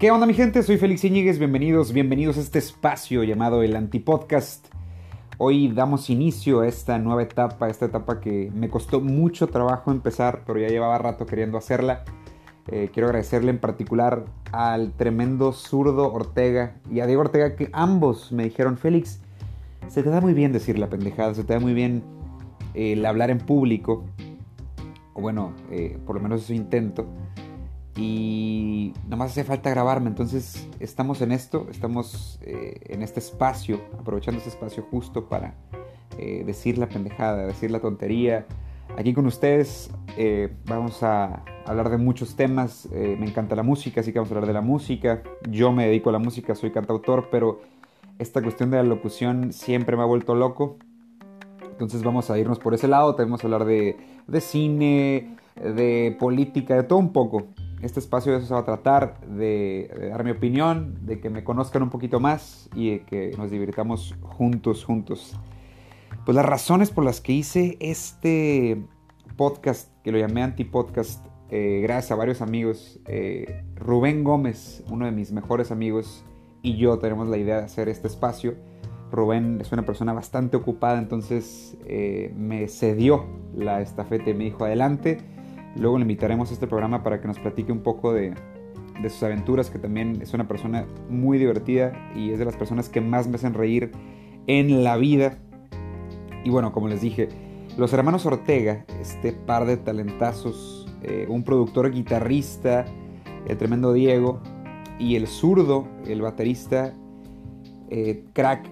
¿Qué onda mi gente? Soy Félix Iñiguez, bienvenidos, bienvenidos a este espacio llamado el Antipodcast. Hoy damos inicio a esta nueva etapa, esta etapa que me costó mucho trabajo empezar, pero ya llevaba rato queriendo hacerla. Eh, quiero agradecerle en particular al tremendo zurdo Ortega y a Diego Ortega que ambos me dijeron, Félix, se te da muy bien decir la pendejada, se te da muy bien eh, el hablar en público, o bueno, eh, por lo menos eso intento y nada más hace falta grabarme. Entonces estamos en esto, estamos eh, en este espacio, aprovechando este espacio justo para eh, decir la pendejada, decir la tontería. Aquí con ustedes eh, vamos a hablar de muchos temas. me encanta la música, así que vamos a hablar de la música. Yo me dedico a la música, soy cantautor, pero esta cuestión de la locución siempre me ha vuelto loco. Entonces vamos a irnos por ese lado, tenemos a hablar de, de cine, de política, de todo un poco este espacio de eso se va a tratar, de, dar mi opinión, de que me conozcan un poquito más y de que nos divirtamos juntos, juntos. Pues las razones por las que hice este podcast, que lo llamé Antipodcast, eh, gracias a varios amigos, eh, Rubén Gómez, uno de mis mejores amigos, y yo tenemos la idea de hacer este espacio. Rubén es una persona bastante ocupada, entonces eh, me cedió la estafeta y me dijo adelante Luego le invitaremos a este programa para que nos platique un poco de, sus aventuras, que también es una persona muy divertida y es de las personas que más me hacen reír en la vida. Y bueno, como les dije, los hermanos Ortega, este par de talentazos, eh, un productor guitarrista, el tremendo Diego, y el zurdo, el baterista, eh, crack,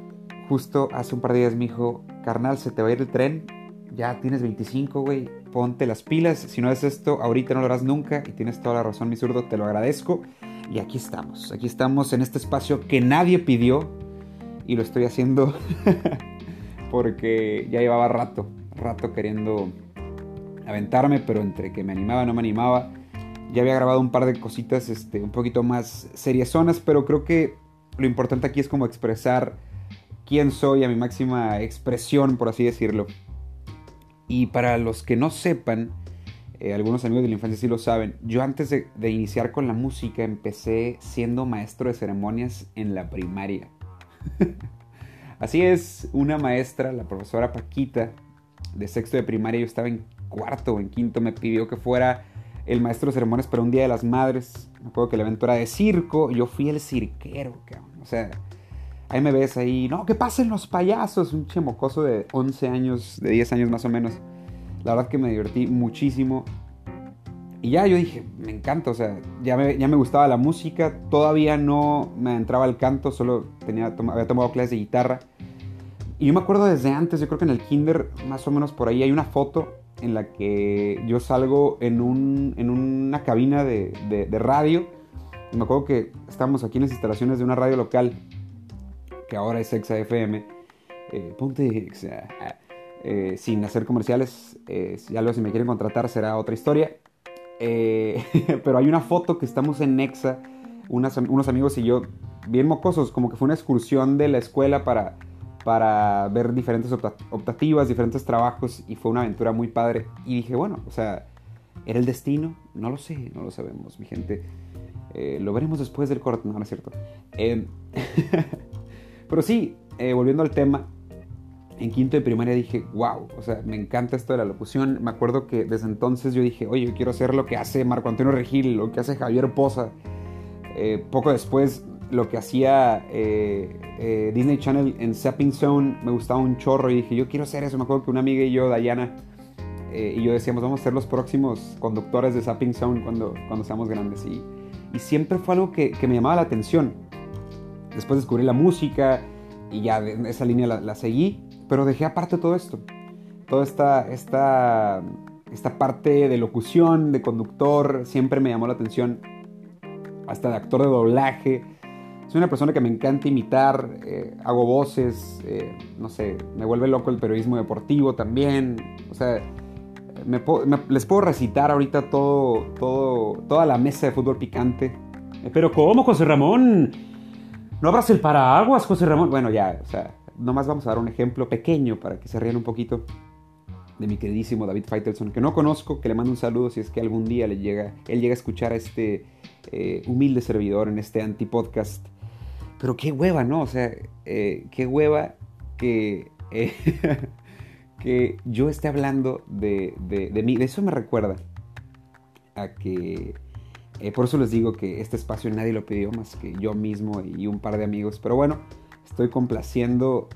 justo hace un par de días me dijo, carnal, se te va a ir el tren, ya tienes 25, güey, ponte las pilas. Si no es esto, ahorita no lo harás nunca. Y tienes toda la razón, mi zurdo, te lo agradezco. Y aquí estamos, aquí estamos en este espacio que nadie pidió. Y lo estoy haciendo porque ya llevaba rato, rato queriendo aventarme, pero entre que me animaba, no me animaba. Ya había grabado un par de cositas este, un poquito más seriezonas, pero creo que lo importante aquí es como expresar quién soy a mi máxima expresión, por así decirlo. Y para los que no sepan, eh, algunos amigos de la infancia sí lo saben, yo antes de, iniciar con la música empecé siendo maestro de ceremonias en la primaria. Así es, una maestra, la profesora Paquita, de sexto de primaria, yo estaba en cuarto o en quinto, me pidió que fuera el maestro de ceremonias para un Día de las Madres. Me acuerdo que el evento era de circo, yo fui el cirquero, cabrón. O sea, Ahí me ves ahí, no, que pasen los payasos, un chemocoso de 11 años, de 10 años más o menos. La verdad que me divertí muchísimo. Y ya yo dije, me encanta, o sea, ya me, ya me gustaba la música, todavía no me entraba el canto, solo tenía, había tomado clases de guitarra. Y yo me acuerdo desde antes, yo creo que en el kinder, más o menos por ahí, hay una foto en la que yo salgo en, un, en una cabina de, de radio. Y me acuerdo que estábamos aquí en las instalaciones de una radio local que ahora es Exa FM, eh, ponte eh, sin hacer comerciales, eh, ya lo si me quieren contratar será otra historia. pero hay una foto que estamos en Exa, unos amigos y yo, bien mocosos, como que fue una excursión de la escuela para, para ver diferentes optativas, diferentes trabajos y fue una aventura muy padre. Y dije, bueno, o sea, ¿era el destino? No lo sé, no lo sabemos, mi gente. lo veremos después del corte, no es cierto. Pero sí, eh, volviendo al tema, en quinto de primaria dije, wow, o sea, me encanta esto de la locución. Me acuerdo que desde entonces yo dije, oye, yo quiero hacer lo que hace Marco Antonio Regil, lo que hace Javier Poza. Eh, poco después, lo que hacía eh, Disney Channel en Zapping Zone, me gustaba un chorro y dije, yo quiero hacer eso. Me acuerdo que una amiga y yo, Dayana, y yo decíamos, vamos a ser los próximos conductores de Zapping Zone cuando, cuando seamos grandes. Y, y siempre fue algo que, que me llamaba la atención Después descubrí la música y ya esa línea la, seguí, pero dejé aparte todo esto. Toda esta, esta, esta parte de locución, de conductor, siempre me llamó la atención. Hasta de actor de doblaje. Soy una persona que me encanta imitar, eh, hago voces, eh, no sé, me vuelve loco el periodismo deportivo también. O sea, les puedo recitar ahorita todo, todo, toda la mesa de fútbol picante. Pero ¿cómo, José Ramón? No abras el paraguas, José Ramón. Bueno, ya, o sea, nomás vamos a dar un ejemplo pequeño para que se rían un poquito. de mi queridísimo David Feitelson, que no conozco, que le mando un saludo si es que algún día le llega, él llega a escuchar a este eh, humilde servidor en este anti-podcast. Pero qué hueva, ¿no? O sea, eh, qué hueva que, eh, que yo esté hablando de, de, mí. De eso me recuerda a que... por eso les digo que este espacio nadie lo pidió más que yo mismo y un par de amigos. Pero bueno, estoy complaciendo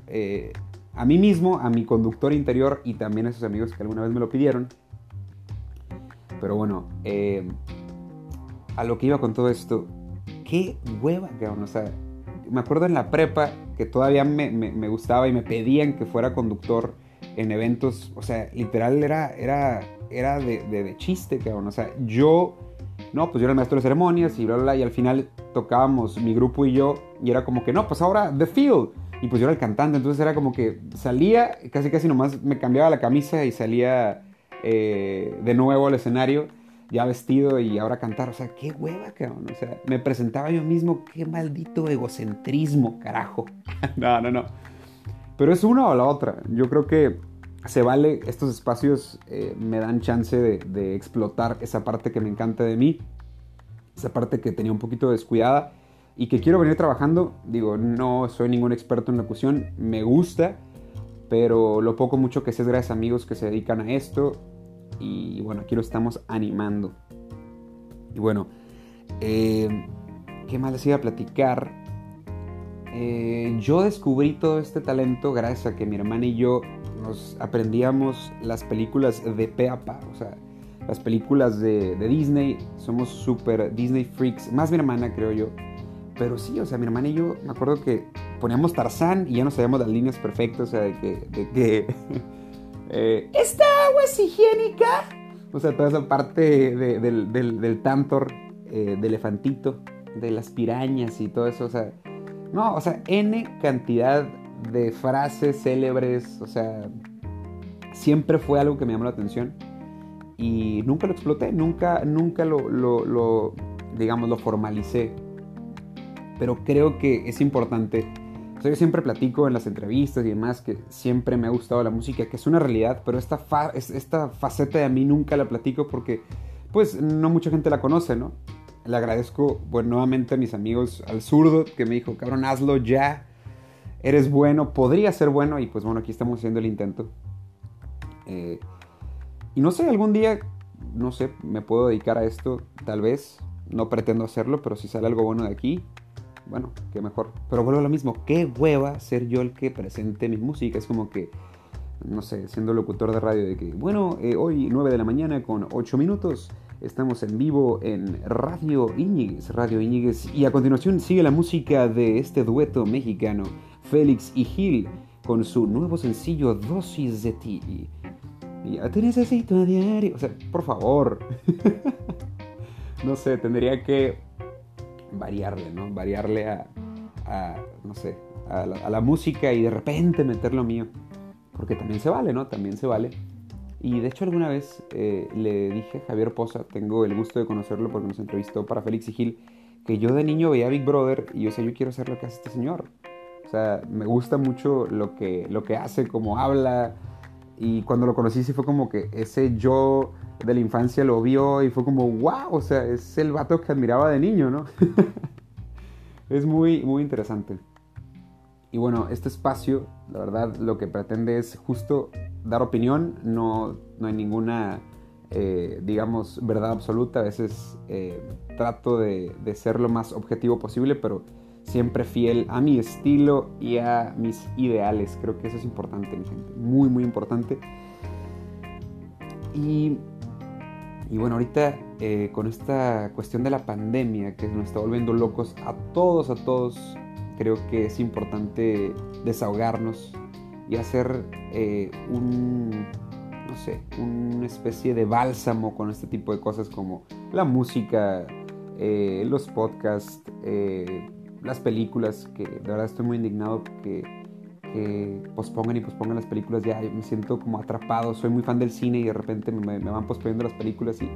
a mí mismo, a mi conductor interior y también a esos amigos que alguna vez me lo pidieron. Pero bueno, eh, a lo que iba con todo esto, qué hueva, cabrón. O sea, me acuerdo en la prepa que todavía me, gustaba y me pedían que fuera conductor en eventos. O sea, literal era, era, era de, de, chiste, cabrón. O sea, yo, no, pues yo era el maestro de ceremonias y bla, bla, bla. Y al final tocábamos mi grupo y yo. Y era como que, no, pues ahora The Field y pues yo era el cantante, entonces era como que salía, casi casi nomás me cambiaba la camisa y salía eh, de nuevo al escenario, ya vestido y ahora cantar. O sea, qué hueva, cabrón. O sea, me presentaba yo mismo, qué maldito egocentrismo, carajo. no, no, no. Pero es una o la otra. Yo creo que se vale, estos espacios eh, me dan chance de, explotar esa parte que me encanta de mí, esa parte que tenía un poquito descuidada y que quiero venir trabajando. Digo, no soy ningún experto en locución, me gusta, pero lo poco mucho que sé es gracias a amigos que se dedican a esto. Y bueno, aquí lo estamos animando. Y bueno, eh, ¿qué más les iba a platicar? Eh, yo descubrí todo este talento gracias a que mi hermana y yo nos aprendíamos las películas de pe a pa. O sea, las películas de, Disney. Somos súper Disney freaks. Más mi hermana, creo yo. Pero sí, o sea, mi hermana y yo me acuerdo que poníamos Tarzán y ya no sabíamos las líneas perfectas, o sea, de que... De que eh, ¿Esta agua es higiénica? O sea, toda esa parte del, del, del tantor, eh, de elefantito, de las pirañas y todo eso, o sea... No, o sea, N cantidad de frases célebres, o sea... Siempre fue algo que me llamó la atención y nunca lo exploté, nunca, nunca lo, lo, digamos, lo formalicé pero creo que es importante. O yo siempre platico en las entrevistas y demás que siempre me ha gustado la música, que es una realidad, pero esta, esta faceta de mí nunca la platico porque pues no mucha gente la conoce, ¿no? Le agradezco bueno, nuevamente a mis amigos, al zurdo, que me dijo, cabrón, hazlo ya, eres bueno, podría ser bueno, y pues bueno, aquí estamos haciendo el intento. Eh, y no sé, algún día, no sé, me puedo dedicar a esto, tal vez, no pretendo hacerlo, pero si sale algo bueno de aquí, bueno, qué mejor. Pero vuelvo a lo mismo, qué hueva ser yo el que presente mi música. Es como que, no sé, siendo locutor de radio, de que, bueno, eh, hoy 9 de la mañana con 8 minutos, estamos en vivo en Radio Iñiguez, Radio Iñiguez. Y a continuación sigue la música de este dueto mexicano, Félix y Gil, con su nuevo sencillo Dosis de ti. Ya te necesito a diario. O sea, por favor. no sé, tendría que variarle, ¿no? Variarle a, no sé, a la, música y de repente meter lo mío. Porque también se vale, ¿no? También se vale. Y de hecho alguna vez eh, le dije a Javier Poza, tengo el gusto de conocerlo porque nos entrevistó para Félix y Gil, que yo de niño veía Big Brother y yo decía, yo quiero hacer lo que hace este señor. Sea, me gusta mucho lo que, lo que hace, cómo habla. Y cuando lo conocí sí fue como que ese yo de la infancia lo vio y fue como, wow, o sea, es el vato que admiraba de niño, ¿no? es muy, muy interesante. Y bueno, este espacio, la verdad, lo que pretende es justo dar opinión, no, no hay ninguna, eh, digamos, verdad absoluta, a veces eh, trato de, de ser lo más objetivo posible, pero siempre fiel a mi estilo y a mis ideales. Creo que eso es importante, mi gente. Muy, muy importante. Y y bueno, ahorita eh, con esta cuestión de la pandemia que nos está volviendo locos a todos, a todos, creo que es importante desahogarnos y hacer eh, un, no sé, una especie de bálsamo con este tipo de cosas como la música, eh, los podcasts, las películas, que de verdad estoy muy indignado que que pospongan y pospongan las películas, ya me siento como atrapado. Soy muy fan del cine y de repente me, van posponiendo las películas y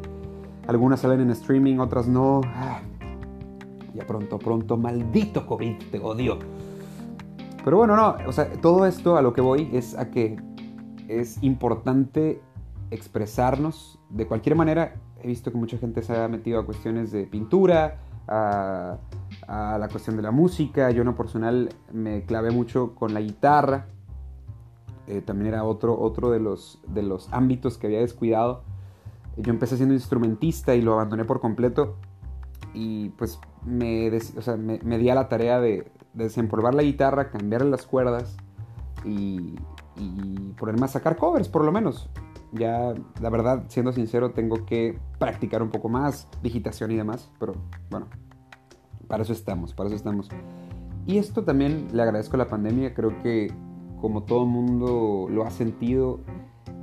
algunas salen en streaming, otras no. Ah, ya pronto, pronto, maldito COVID, te odio. Pero bueno, no, o sea, todo esto a lo que voy es a que es importante expresarnos de cualquier manera. He visto que mucha gente se ha metido a cuestiones de pintura, a, la cuestión de la música. Yo en lo personal me clavé mucho con la guitarra. Eh, también era otro, otro de, los, de los ámbitos que había descuidado. Yo empecé siendo instrumentista y lo abandoné por completo. Y pues me, me, di a la tarea de, desempolvar la guitarra, cambiarle las cuerdas y, y ponerme a sacar covers por lo menos. Ya, la verdad, siendo sincero, tengo que practicar un poco más, digitación y demás, pero bueno, para eso estamos, para eso estamos. Y esto también le agradezco a la pandemia, creo que como todo mundo lo ha sentido,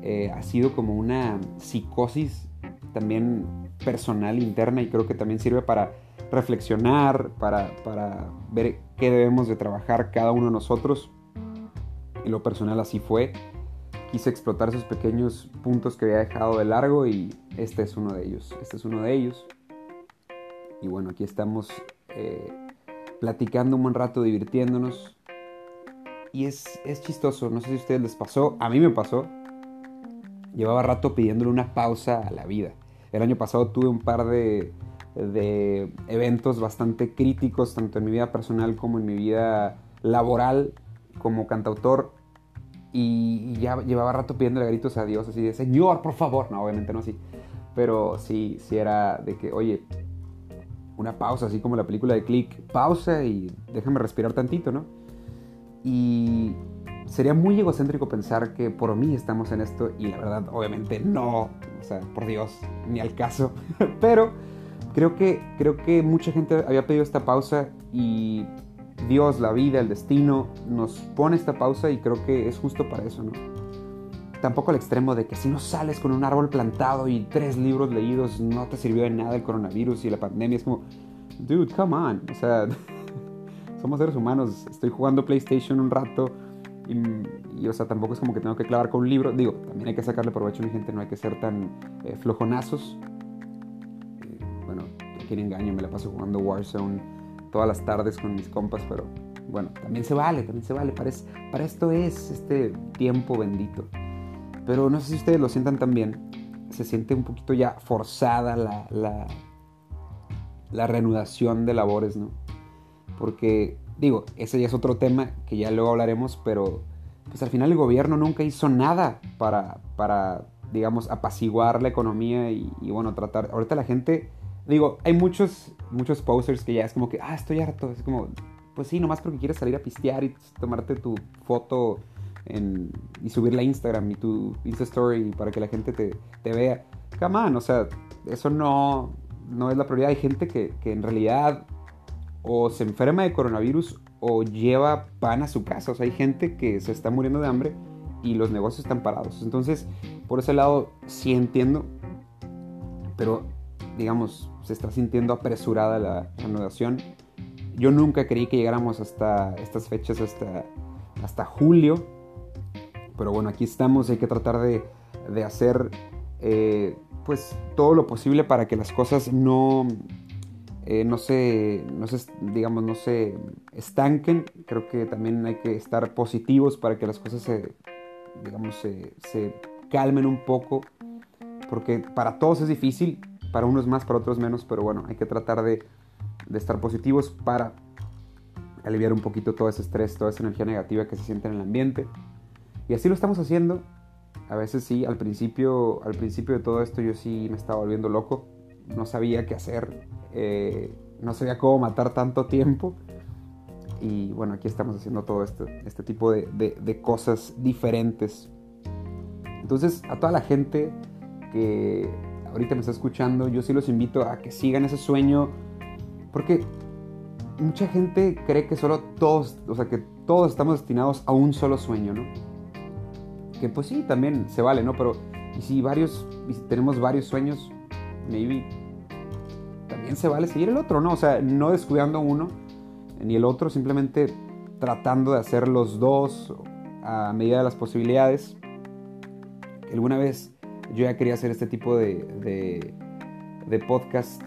eh, ha sido como una psicosis también personal, interna, y creo que también sirve para reflexionar, para, para ver qué debemos de trabajar cada uno de nosotros. En lo personal así fue quise explotar esos pequeños puntos que había dejado de largo y este es uno de ellos. Este es uno de ellos. Y bueno, aquí estamos eh, platicando un buen rato, divirtiéndonos. Y es, es chistoso, no sé si a ustedes les pasó, a mí me pasó. Llevaba rato pidiéndole una pausa a la vida. El año pasado tuve un par de, de eventos bastante críticos, tanto en mi vida personal como en mi vida laboral como cantautor y, ya llevaba rato pidiéndole gritos a Dios, así de, Señor, por favor. No, obviamente no así. Pero sí, sí era de que, oye, una pausa, así como la película de Click, pausa y déjame respirar tantito, ¿no? Y sería muy egocéntrico pensar que por mí estamos en esto y la verdad, obviamente no, o sea, por Dios, ni al caso. Pero creo que, creo que mucha gente había pedido esta pausa y Dios, la vida, el destino, nos pone esta pausa y creo que es justo para eso, ¿no? Tampoco al extremo de que si no sales con un árbol plantado y tres libros leídos no te sirvió de nada el coronavirus y la pandemia. Es como, dude, come on. O sea, somos seres humanos. Estoy jugando PlayStation un rato y, o sea, tampoco es como que tengo que clavar con un libro. Digo, también hay que sacarle provecho a mi gente, no hay que ser tan eh, flojonazos. Eh, bueno, aquí engaño, me la paso jugando Warzone todas las tardes con mis compas, pero bueno, también se vale, también se vale. Para, para esto es este tiempo bendito. Pero no sé si ustedes lo sientan también. Se siente un poquito ya forzada la, la, la reanudación de labores, ¿no? Porque, digo, ese ya es otro tema que ya luego hablaremos, pero pues al final el gobierno nunca hizo nada para, para digamos, apaciguar la economía y, y bueno, tratar. Ahorita la gente Digo, hay muchos, muchos posters que ya es como que, ah, estoy harto. Es como, pues sí, nomás porque quieres salir a pistear y tomarte tu foto y subirla a Instagram y tu Insta Story para que la gente te, vea. Come on, o sea, eso no, no es la prioridad. Hay gente que, que en realidad o se enferma de coronavirus o lleva pan a su casa. O sea, hay gente que se está muriendo de hambre y los negocios están parados. Entonces, por ese lado, sí entiendo. Pero, digamos, se está sintiendo apresurada la reanudación. Yo nunca creí que llegáramos hasta estas fechas, hasta, hasta julio. Pero bueno, aquí estamos, hay que tratar de, de hacer eh, pues todo lo posible para que las cosas no, eh, no, se, no se, digamos, no se estanquen. Creo que también hay que estar positivos para que las cosas se, digamos, se, calmen un poco. Porque para todos es difícil, para unos más, para otros menos, pero bueno, hay que tratar de, estar positivos para aliviar un poquito todo ese estrés, toda esa energía negativa que se siente en el ambiente. Y así lo estamos haciendo. A veces sí, al principio, al principio de todo esto yo sí me estaba volviendo loco. No sabía qué hacer. Eh, no sabía cómo matar tanto tiempo. Y bueno, aquí estamos haciendo todo este, este tipo de, de cosas diferentes. Entonces, a toda la gente que ahorita me está escuchando, yo sí los invito a que sigan ese sueño, porque mucha gente cree que solo todos, o sea, que todos estamos destinados a un solo sueño, ¿no? Que pues sí, también se vale, ¿no? Pero y si varios, y si tenemos varios sueños, maybe también se vale seguir el otro, ¿no? O sea, no descuidando uno ni el otro, simplemente tratando de hacer los dos a medida de las posibilidades. alguna vez yo ya quería hacer este tipo de, de, podcast,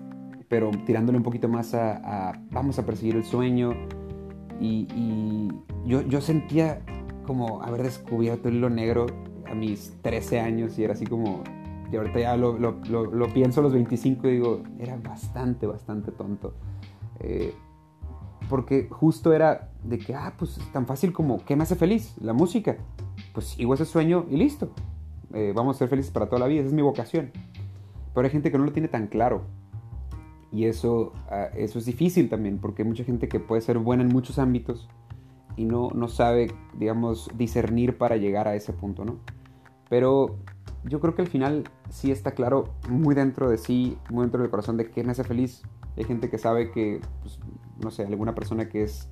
pero tirándole un poquito más a, vamos a perseguir el sueño. Y, yo, yo, sentía como haber descubierto el hilo negro a mis 13 años y era así como, y ahorita ya lo, lo, pienso a los 25 y digo, era bastante, bastante tonto. Eh, porque justo era de que, ah, pues es tan fácil como, ¿qué me hace feliz? La música. Pues sigo ese sueño y listo. Eh, vamos a ser felices para toda la vida, esa es mi vocación. Pero hay gente que no lo tiene tan claro. Y eso, ah, eso es difícil también, porque hay mucha gente que puede ser buena en muchos ámbitos y no, no sabe, digamos, discernir para llegar a ese punto, ¿no? Pero yo creo que al final sí está claro muy dentro de sí, muy dentro del corazón de me hace feliz. Hay gente que sabe que, pues, no sé, alguna persona que es,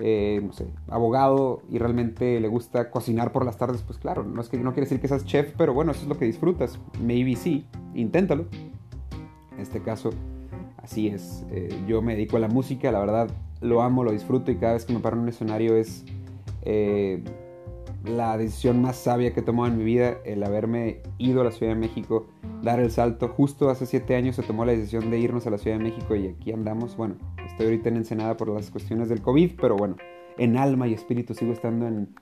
eh, no sé, abogado y realmente le gusta cocinar por las tardes, pues claro, no es que no quiere decir que seas chef, pero bueno, eso es lo que disfrutas. Maybe sí, inténtalo. En este caso, así es. Eh, yo me dedico a la música, la verdad, lo amo, lo disfruto y cada vez que me paro en un escenario es eh, la decisión más sabia que he tomado en mi vida, el haberme ido a la Ciudad de México, dar el salto. Justo hace siete años se tomó la decisión de irnos a la Ciudad de México y aquí andamos. Bueno, estoy ahorita en Ensenada por las cuestiones del COVID, pero bueno, en alma y espíritu sigo estando en,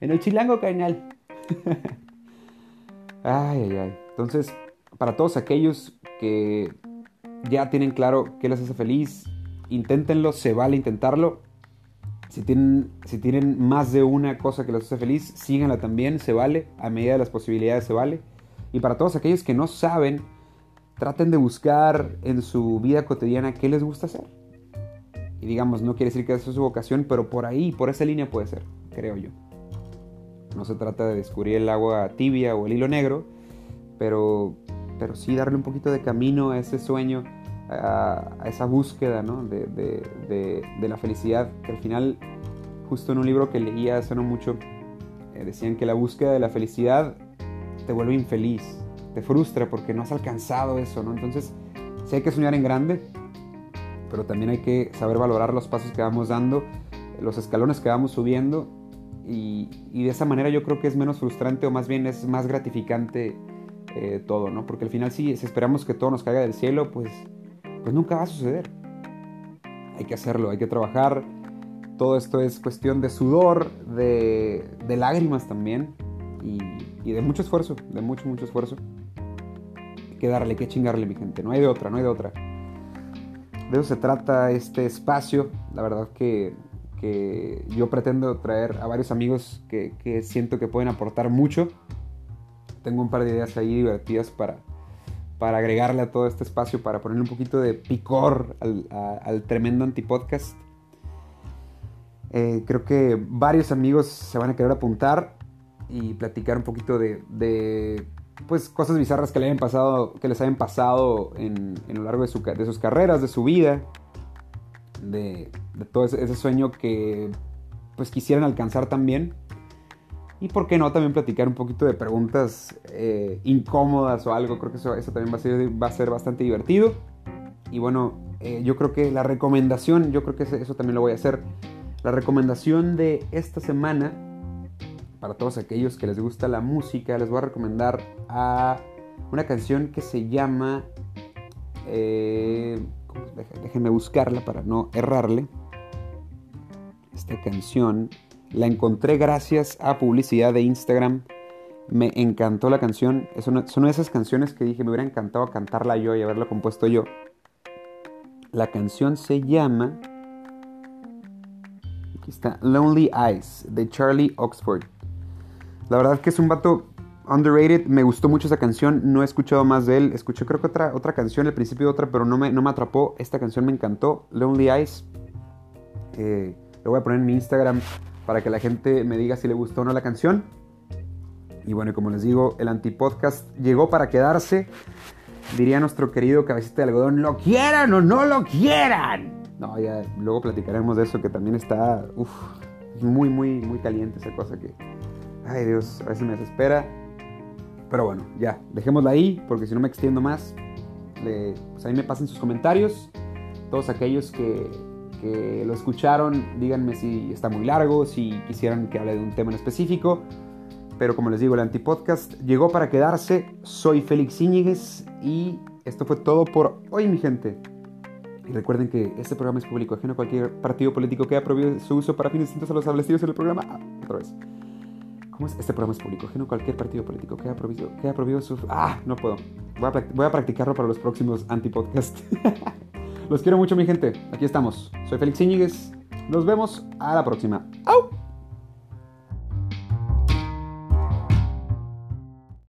en el chilango carnal. ay, ay, ay. Entonces, para todos aquellos que ya tienen claro qué les hace feliz, inténtenlo, se vale intentarlo. Si tienen, si tienen más de una cosa que les hace feliz, síganla también, se vale, a medida de las posibilidades se vale. Y para todos aquellos que no saben, traten de buscar en su vida cotidiana qué les gusta hacer. Y digamos, no quiere decir que esa es su vocación, pero por ahí, por esa línea puede ser, creo yo. No se trata de descubrir el agua tibia o el hilo negro, pero, pero sí darle un poquito de camino a ese sueño a, esa búsqueda de, la felicidad, que al final, justo en un libro que leía hace no mucho, eh, decían que la búsqueda de la felicidad te vuelve infeliz, te frustra porque no has alcanzado eso, ¿no? Entonces, sí hay que soñar en grande, pero también hay que saber valorar los pasos que vamos dando, los escalones que vamos subiendo, y, de esa manera yo creo que es menos frustrante o más bien es más gratificante eh, todo, ¿no? Porque al final si esperamos que todo nos caiga del cielo, pues pues nunca va a suceder. Hay que hacerlo, hay que trabajar. Todo esto es cuestión de sudor, de, lágrimas también y, de mucho esfuerzo, de mucho, mucho esfuerzo. Hay que darle, hay que chingarle, mi gente. No hay de otra, no hay de otra. De eso se trata este espacio. La verdad que, yo pretendo traer a varios amigos que, que siento que pueden aportar mucho. Tengo un par de ideas ahí divertidas para, para agregarle a todo este espacio, para ponerle un poquito de picor al, tremendo antipodcast. Eh, creo que varios amigos se van a querer apuntar y platicar un poquito de, pues, cosas bizarras que, le hayan pasado, que les hayan pasado en, lo largo de, sus carreras, de su vida, de, todo ese, ese, sueño que pues quisieran alcanzar también. Y por qué no también platicar un poquito de preguntas eh, incómodas o algo. Creo que eso, eso también va a, ser, va a ser bastante divertido. Y bueno, eh, yo creo que la recomendación, yo creo que eso también lo voy a hacer. La recomendación de esta semana, para todos aquellos que les gusta la música, les voy a recomendar a una canción que se llama... Eh, déjenme buscarla para no errarle. Esta canción la encontré gracias a publicidad de Instagram. Me encantó la canción. Es una, son esas canciones que dije, me hubiera encantado cantarla yo y haberla compuesto yo. La canción se llama... Aquí está, Lonely Eyes, de Charlie Oxford. La verdad que es un vato underrated. Me gustó mucho esa canción. No he escuchado más de él. Escuché creo que otra, otra canción, al principio de otra, pero no me, no me atrapó. Esta canción me encantó. Lonely Eyes. Eh, lo voy a poner en mi Instagram para que la gente me diga si le gustó o no la canción. Y bueno, como les digo, el antipodcast llegó para quedarse. Diría nuestro querido cabecita de algodón, lo quieran o no lo quieran. No, ya luego platicaremos de eso que también está muy, muy, muy caliente esa cosa que, ay Dios, a veces me desespera. Pero bueno, ya, dejémosla ahí porque si no me extiendo más, pues ahí me pasen sus comentarios. Todos aquellos que que lo escucharon, díganme si está muy largo, si quisieran que hable de un tema en específico. Pero como les digo, el antipodcast llegó para quedarse. Soy Félix Íñiguez y esto fue todo por hoy, mi gente. Y recuerden que este programa es público ajeno a cualquier partido político que haya prohibido su uso para fines distintos a los establecidos en el programa. Ah, otra vez. ¿Cómo es? Este programa es público, que no cualquier partido político queda prohibido, queda prohibido su... Ah, no puedo. Voy a, voy a practicarlo para los próximos antipodcast. Los quiero mucho, mi gente. Aquí estamos. Soy Félix Íñiguez. Nos vemos a la próxima. ¡Au!